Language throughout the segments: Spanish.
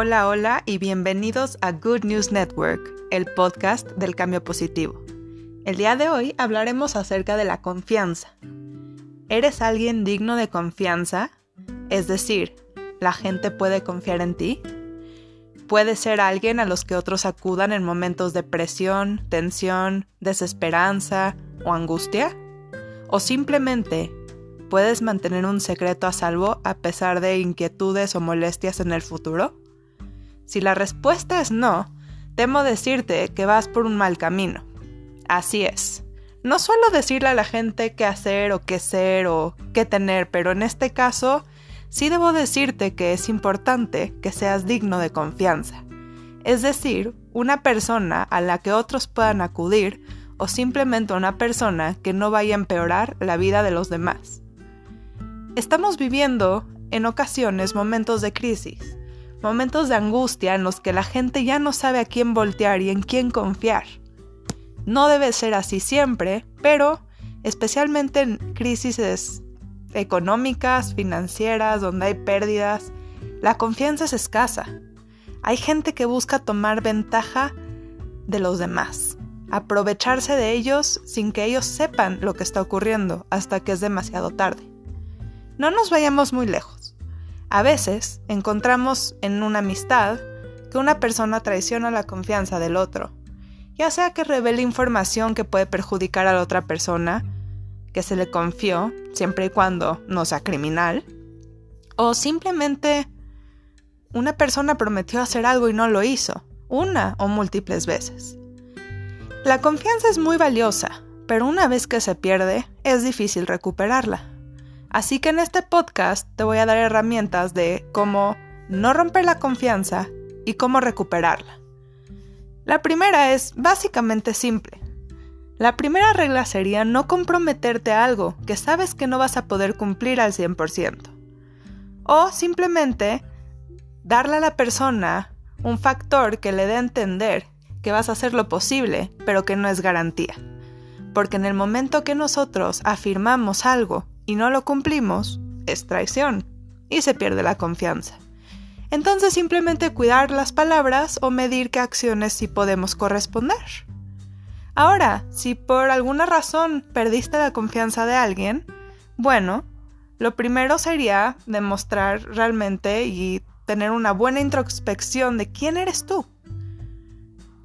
Hola, hola y bienvenidos a Good News Network, el podcast del cambio positivo. El día de hoy hablaremos acerca de la confianza. ¿Eres alguien digno de confianza? Es decir, ¿la gente puede confiar en ti? ¿Puedes ser alguien a los que otros acudan en momentos de presión, tensión, desesperanza o angustia? ¿O simplemente puedes mantener un secreto a salvo a pesar de inquietudes o molestias en el futuro? Si la respuesta es no, temo decirte que vas por un mal camino. Así es. No suelo decirle a la gente qué hacer o qué ser o qué tener, pero en este caso sí debo decirte que es importante que seas digno de confianza. Es decir, una persona a la que otros puedan acudir o simplemente una persona que no vaya a empeorar la vida de los demás. Estamos viviendo en ocasiones momentos de crisis momentos de angustia en los que la gente ya no sabe a quién voltear y en quién confiar. No debe ser así siempre, pero especialmente en crisis económicas, financieras, donde hay pérdidas, la confianza es escasa. Hay gente que busca tomar ventaja de los demás, aprovecharse de ellos sin que ellos sepan lo que está ocurriendo hasta que es demasiado tarde. No nos vayamos muy lejos. A veces encontramos en una amistad que una persona traiciona la confianza del otro, ya sea que revele información que puede perjudicar a la otra persona, que se le confió, siempre y cuando no sea criminal, o simplemente una persona prometió hacer algo y no lo hizo, una o múltiples veces. La confianza es muy valiosa, pero una vez que se pierde, es difícil recuperarla. Así que en este podcast te voy a dar herramientas de cómo no romper la confianza y cómo recuperarla. La primera es básicamente simple. La primera regla sería no comprometerte a algo que sabes que no vas a poder cumplir al 100%. O simplemente darle a la persona un factor que le dé a entender que vas a hacer lo posible, pero que no es garantía. Porque en el momento que nosotros afirmamos algo y no lo cumplimos, es traición y se pierde la confianza. Entonces simplemente cuidar las palabras o medir qué acciones sí podemos corresponder. Ahora, si por alguna razón perdiste la confianza de alguien, bueno, lo primero sería demostrar realmente y tener una buena introspección de quién eres tú.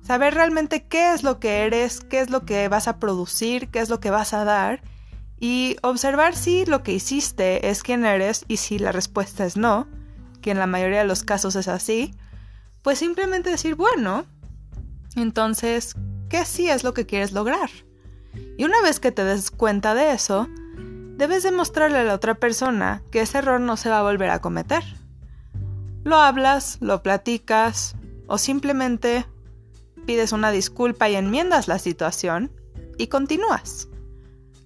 Saber realmente qué es lo que eres, qué es lo que vas a producir, qué es lo que vas a dar y observar si lo que hiciste es quien eres y si la respuesta es no, que en la mayoría de los casos es así, pues simplemente decir, bueno, entonces, ¿qué sí es lo que quieres lograr? Y una vez que te des cuenta de eso, debes demostrarle a la otra persona que ese error no se va a volver a cometer. Lo hablas, lo platicas o simplemente pides una disculpa y enmiendas la situación y continúas.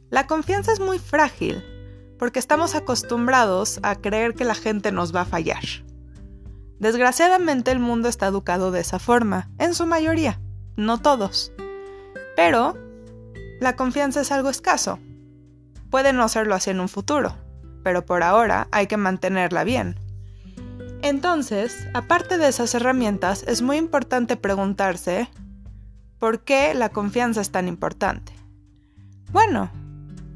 La confianza es muy frágil porque estamos acostumbrados a creer que la gente nos va a fallar. Desgraciadamente el mundo está educado de esa forma, en su mayoría, no todos. Pero la confianza es algo escaso. Puede no serlo así en un futuro, pero por ahora hay que mantenerla bien. Entonces, aparte de esas herramientas, es muy importante preguntarse ¿por qué la confianza es tan importante? Bueno,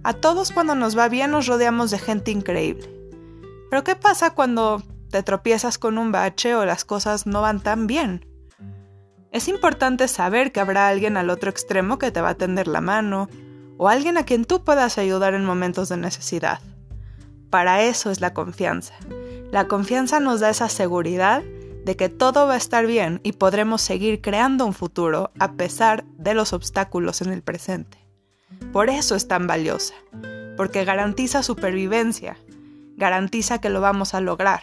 a todos cuando nos va bien nos rodeamos de gente increíble. Pero ¿qué pasa cuando te tropiezas con un bache o las cosas no van tan bien? Es importante saber que habrá alguien al otro extremo que te va a tender la mano o alguien a quien tú puedas ayudar en momentos de necesidad. Para eso es la confianza. La confianza nos da esa seguridad de que todo va a estar bien y podremos seguir creando un futuro a pesar de los obstáculos en el presente. Por eso es tan valiosa, porque garantiza supervivencia, garantiza que lo vamos a lograr.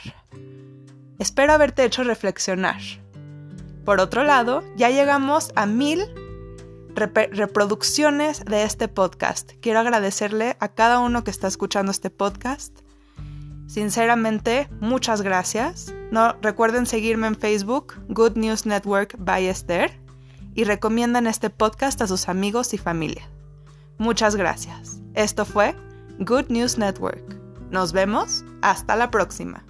Espero haberte hecho reflexionar. Por otro lado, ya llegamos a mil reproducciones de este podcast. Quiero agradecerle a cada uno que está escuchando este podcast. Sinceramente, muchas gracias. No recuerden seguirme en Facebook, Good News Network by Esther, y recomiendan este podcast a sus amigos y familia. Muchas gracias. Esto fue Good News Network. Nos vemos. Hasta la próxima.